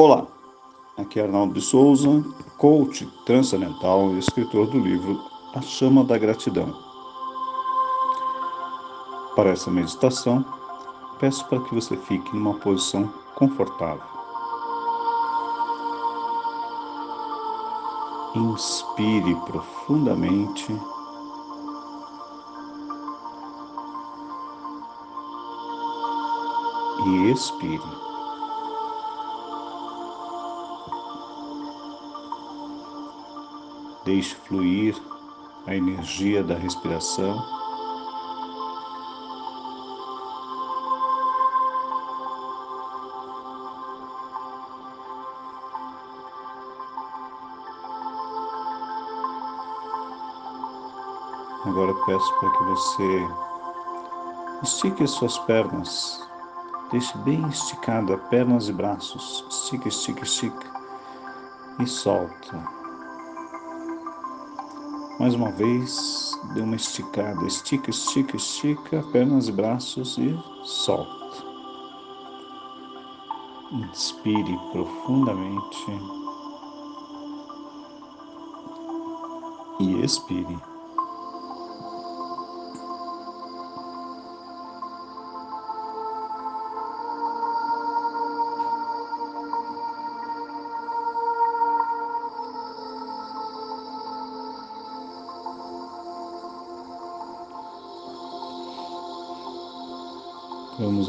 Olá, aqui é Arnaldo de Souza, coach transcendental e escritor do livro A Chama da Gratidão. Para essa meditação, peço para que você fique numa posição confortável. Inspire profundamente. E expire. Deixe fluir a energia da respiração. Agora peço para que você estique as suas pernas. Deixe bem esticada pernas e braços. Estica, estica, estica. E solta. Mais uma vez, dê uma esticada, estica, estica, estica, pernas e braços e solta. Inspire profundamente e expire.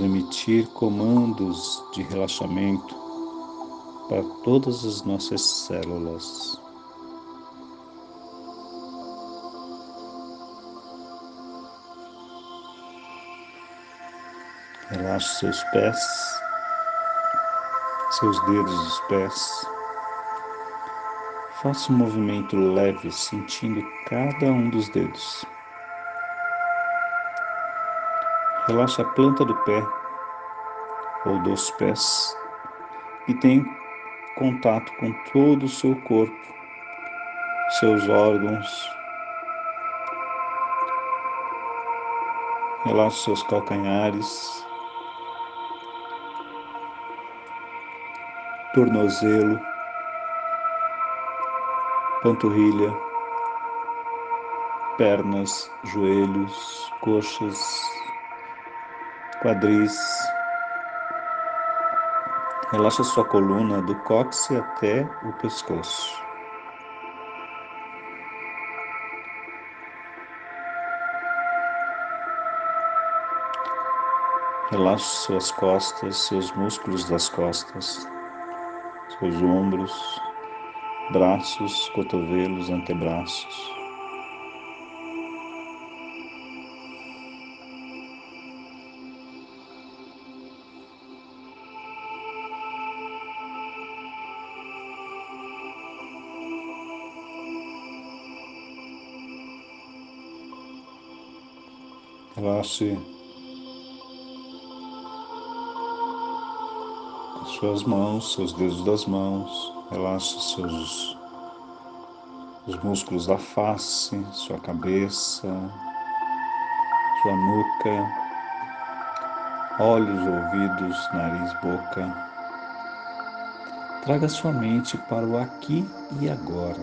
Emitir comandos de relaxamento para todas as nossas células. Relaxe seus pés, seus dedos dos pés. Faça um movimento leve, sentindo cada um dos dedos. Relaxa a planta do pé ou dos pés e tem contato com todo o seu corpo, seus órgãos. Relaxa seus calcanhares, tornozelo, panturrilha, pernas, joelhos, coxas, quadris. Relaxa sua coluna do cóccix até o pescoço. Relaxe suas costas, seus músculos das costas, seus ombros, braços, cotovelos, antebraços. Relaxe suas mãos, seus dedos das mãos, relaxe seus os músculos da face, sua cabeça, sua nuca, olhos, ouvidos, nariz, boca. Traga sua mente para o aqui e agora.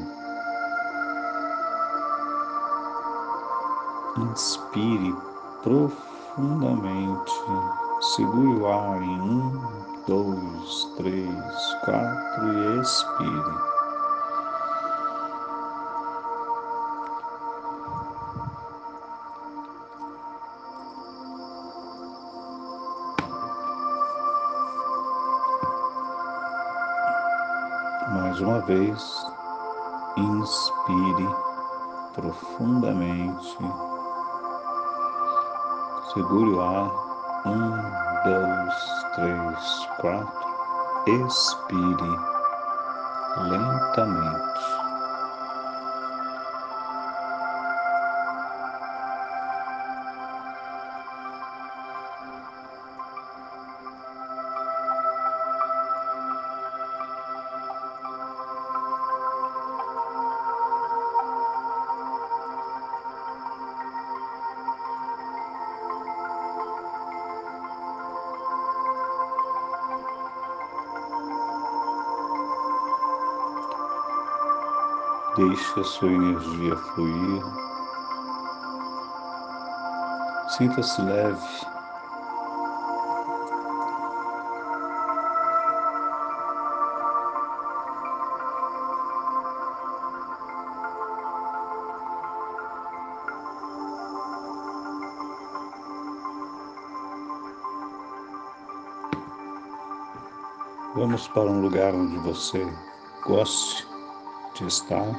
Inspire profundamente. Segure o ar em um, dois, três, quatro e expire. Mais uma vez, inspire profundamente. Segure o ar. Um, dois, três, quatro. Expire lentamente. Deixe a sua energia fluir. Sinta-se leve. Vamos para um lugar onde você goste estar.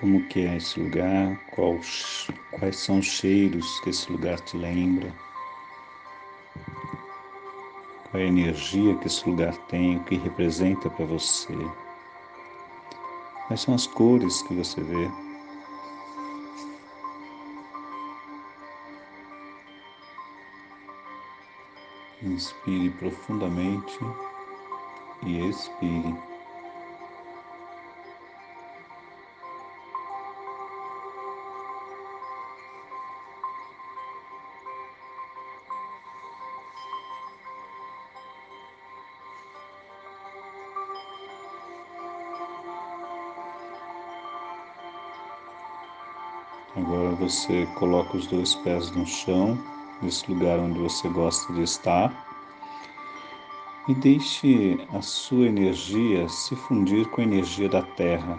Como que é esse lugar? Qual, quais são os cheiros que esse lugar te lembra? qual é a energia que esse lugar tem, o que representa para você. Quais são as cores que você vê? Inspire profundamente e expire. Agora você coloca os dois pés no chão, nesse lugar onde você gosta de estar, e deixe a sua energia se fundir com a energia da terra.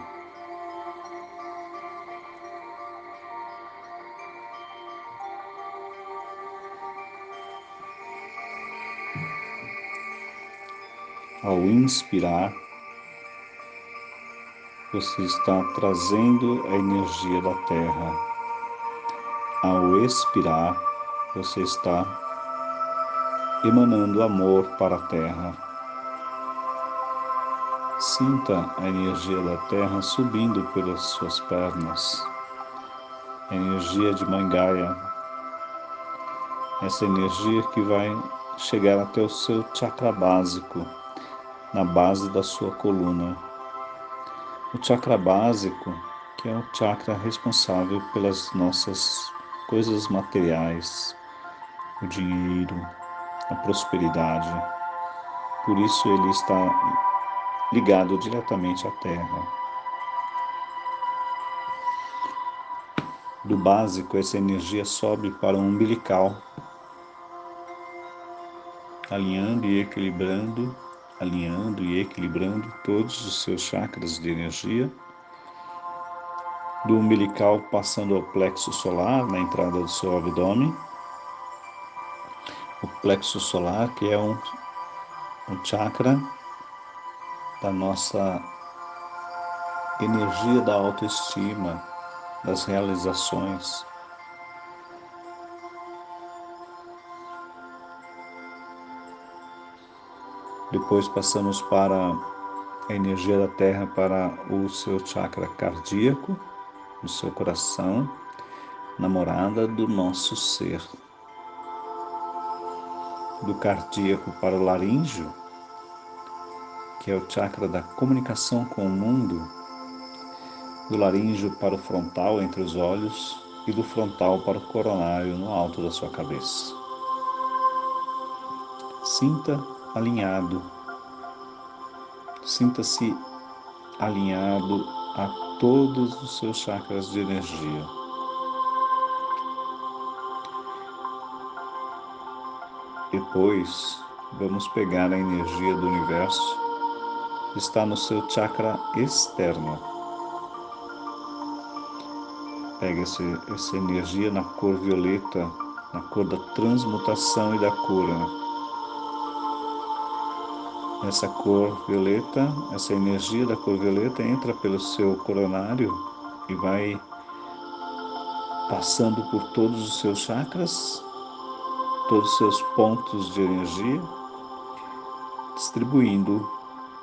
Ao inspirar, você está trazendo a energia da terra. Ao expirar, você está emanando amor para a terra. Sinta a energia da terra subindo pelas suas pernas. A energia de Mangaia. Essa energia que vai chegar até o seu chakra básico, na base da sua coluna. O chakra básico, que é o chakra responsável pelas nossas coisas materiais, o dinheiro, a prosperidade. Por isso ele está ligado diretamente à terra. Do básico, essa energia sobe para o umbilical, alinhando e equilibrando alinhando e equilibrando todos os seus chakras de energia, do umbilical passando ao plexo solar, na entrada do seu abdômen, o plexo solar, que é um, um chakra da nossa energia da autoestima, das realizações. Depois passamos para a energia da Terra para o seu chakra cardíaco, no seu coração, namorada do nosso ser. Do cardíaco para o laríngeo, que é o chakra da comunicação com o mundo, do laríngeo para o frontal entre os olhos e do frontal para o coronário no alto da sua cabeça. Sinta alinhado. Sinta-se alinhado a todos os seus chakras de energia. Depois, vamos pegar a energia do universo que está no seu chakra externo. Pega esse, essa energia na cor violeta, na cor da transmutação e da cura essa cor violeta, essa energia da cor violeta entra pelo seu coronário e vai passando por todos os seus chakras, todos os seus pontos de energia, distribuindo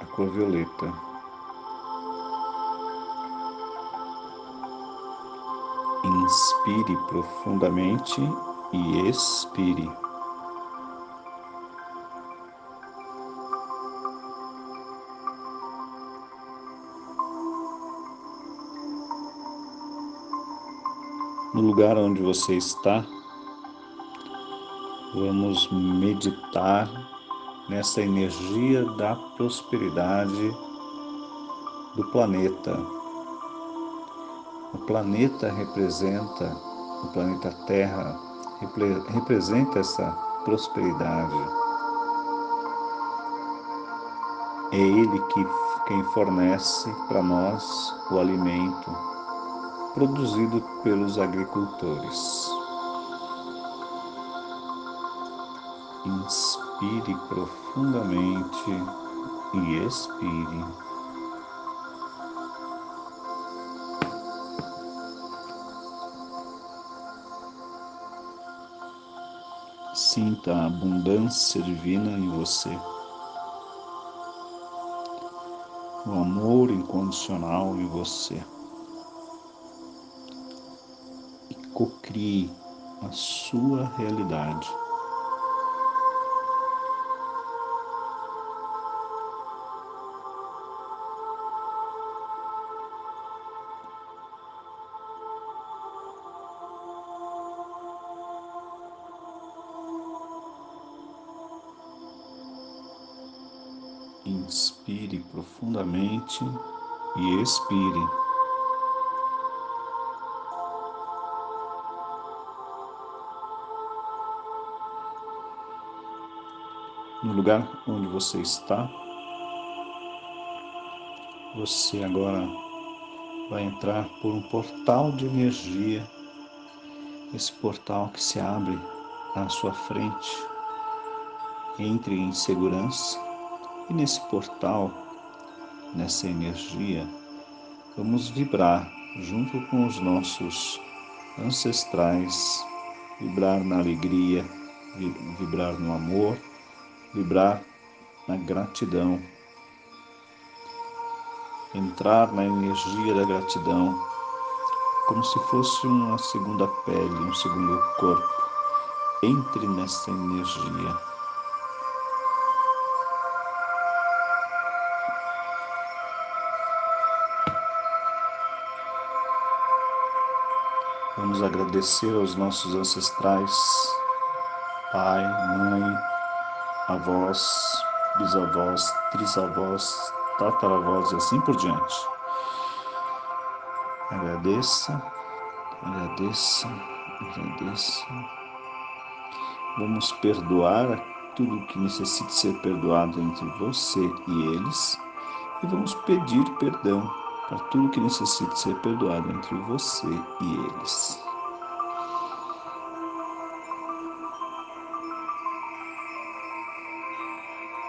a cor violeta. Inspire profundamente e expire. Lugar onde você está, vamos meditar nessa energia da prosperidade do planeta. O planeta representa, o planeta Terra representa essa prosperidade. É Ele que quem fornece para nós o alimento produzido pelos agricultores. Inspire profundamente e expire. Sinta a abundância divina em você. O amor incondicional em você. Cocrie a sua realidade. Inspire profundamente e expire. No lugar onde você está, você agora vai entrar por um portal de energia. Esse portal que se abre à sua frente. Entre em segurança e nesse portal, nessa energia, vamos vibrar junto com os nossos ancestrais, vibrar na alegria, vibrar no amor, vibrar na gratidão, entrar na energia da gratidão, como se fosse uma segunda pele, um segundo corpo. Entre nessa energia. Vamos agradecer aos nossos ancestrais, pai, mãe, avós, bisavós, trisavós, tataravós e assim por diante. Agradeça, agradeça, agradeça. Vamos perdoar tudo que necessite ser perdoado entre você e eles e vamos pedir perdão para tudo que necessite ser perdoado entre você e eles.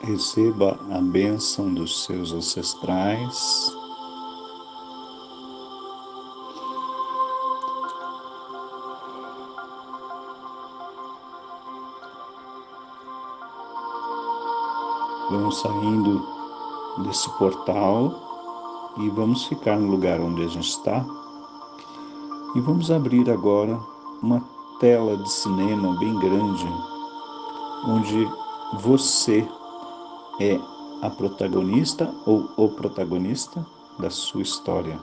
Receba a bênção dos seus ancestrais. Vamos saindo desse portal e vamos ficar no lugar onde a gente está. E vamos abrir agora uma tela de cinema bem grande, onde você é a protagonista ou o protagonista da sua história.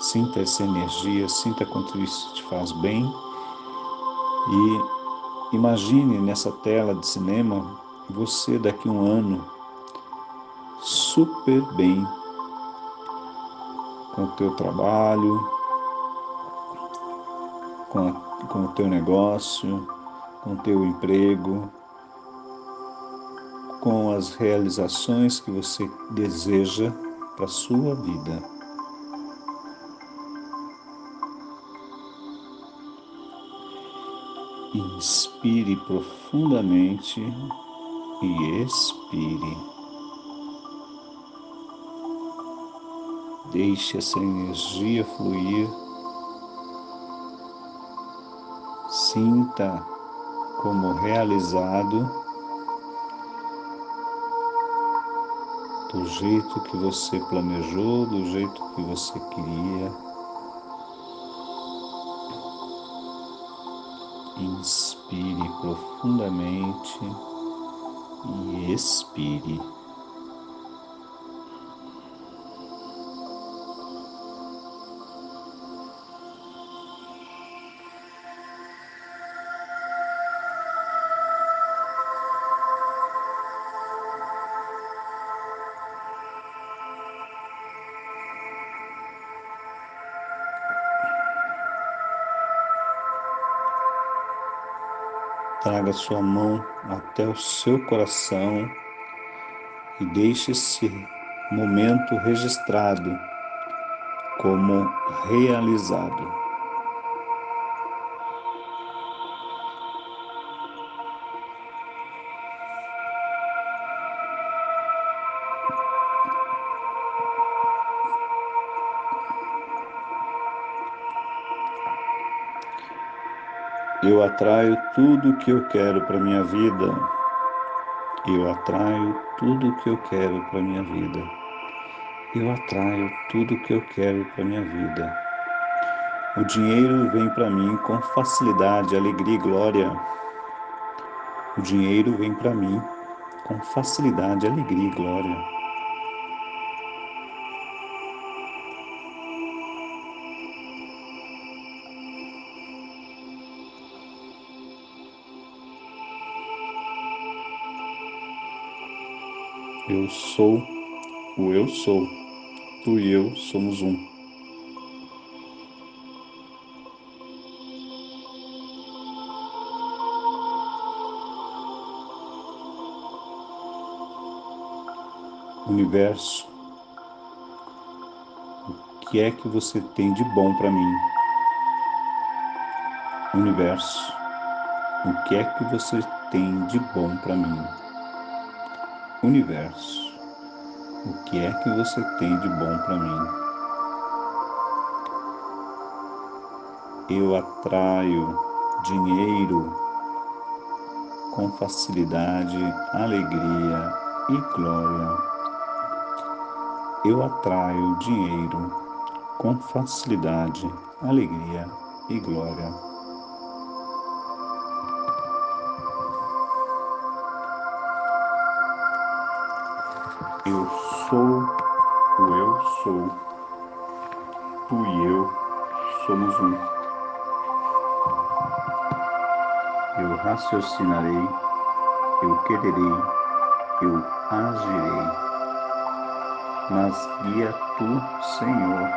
Sinta essa energia, sinta quanto isso te faz bem e imagine nessa tela de cinema você daqui a um ano super bem com o teu trabalho, com, a, com o teu negócio, com o teu emprego, com as realizações que você deseja para a sua vida. Inspire profundamente e expire. Deixe essa energia fluir. Sinta como realizado do jeito que você planejou, do jeito que você queria. Inspire profundamente e expire. Traga sua mão até o seu coração e deixe esse momento registrado como realizado. Eu atraio tudo o que eu quero para minha vida. Eu atraio tudo o que eu quero para minha vida. Eu atraio tudo o que eu quero para minha vida. O dinheiro vem para mim com facilidade, alegria e glória. O dinheiro vem para mim com facilidade, alegria e glória. Eu sou o eu sou. Tu e eu somos um. Universo, o que é que você tem de bom para mim? Universo, o que é que você tem de bom para mim? Universo, o que é que você tem de bom para mim? Eu atraio dinheiro com facilidade, alegria e glória. Eu atraio dinheiro com facilidade, alegria e glória. Eu sou o eu sou. Tu e eu somos um. Eu raciocinarei, eu quererei, eu agirei. Mas guia tu, Senhor,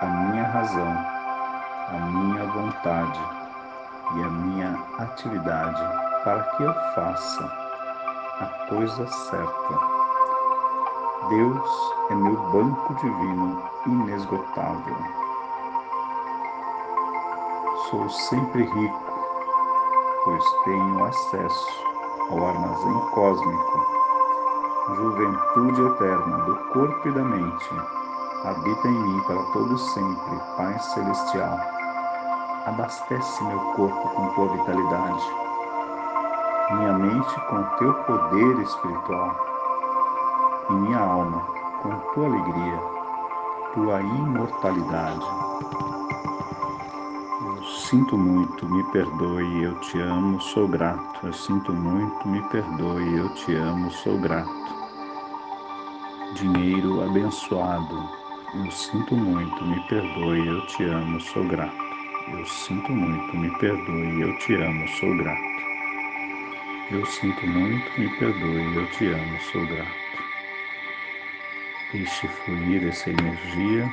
a minha razão, a minha vontade e a minha atividade para que eu faça a coisa certa Deus é meu banco divino inesgotável. Sou sempre rico, pois tenho acesso ao armazém cósmico. Juventude eterna do corpo e da mente, habita em mim para todo sempre, Pai celestial. Abastece meu corpo com tua vitalidade, minha mente com teu poder espiritual e minha alma com tua alegria, tua imortalidade. Eu sinto muito, me perdoe, eu te amo, sou grato. Eu sinto muito, me perdoe, eu te amo, sou grato. Dinheiro abençoado, eu sinto muito, me perdoe, eu te amo, sou grato. Eu sinto muito, me perdoe, eu te amo, sou grato. Eu sinto muito, me perdoe, eu te amo, sou grato. Deixe fluir essa energia.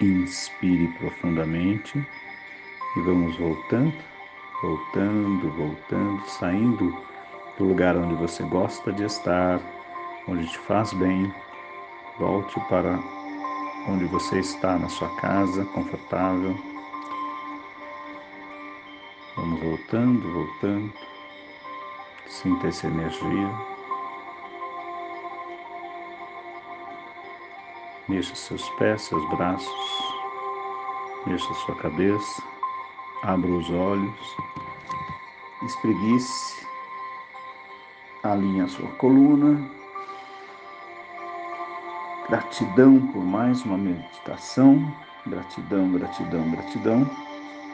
Inspire profundamente e vamos voltando, voltando, voltando, saindo do lugar onde você gosta de estar, onde te faz bem. Volte para onde você está, na sua casa, confortável. Vamos voltando, voltando. Sinta essa energia. Mexa seus pés, seus braços, mexa sua cabeça, abra os olhos, espreguice, alinhe a sua coluna. Gratidão por mais uma meditação. Gratidão, gratidão, gratidão.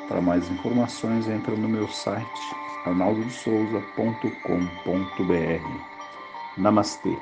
Para mais informações, entra no meu site arnaldosouza.com.br. Namastê.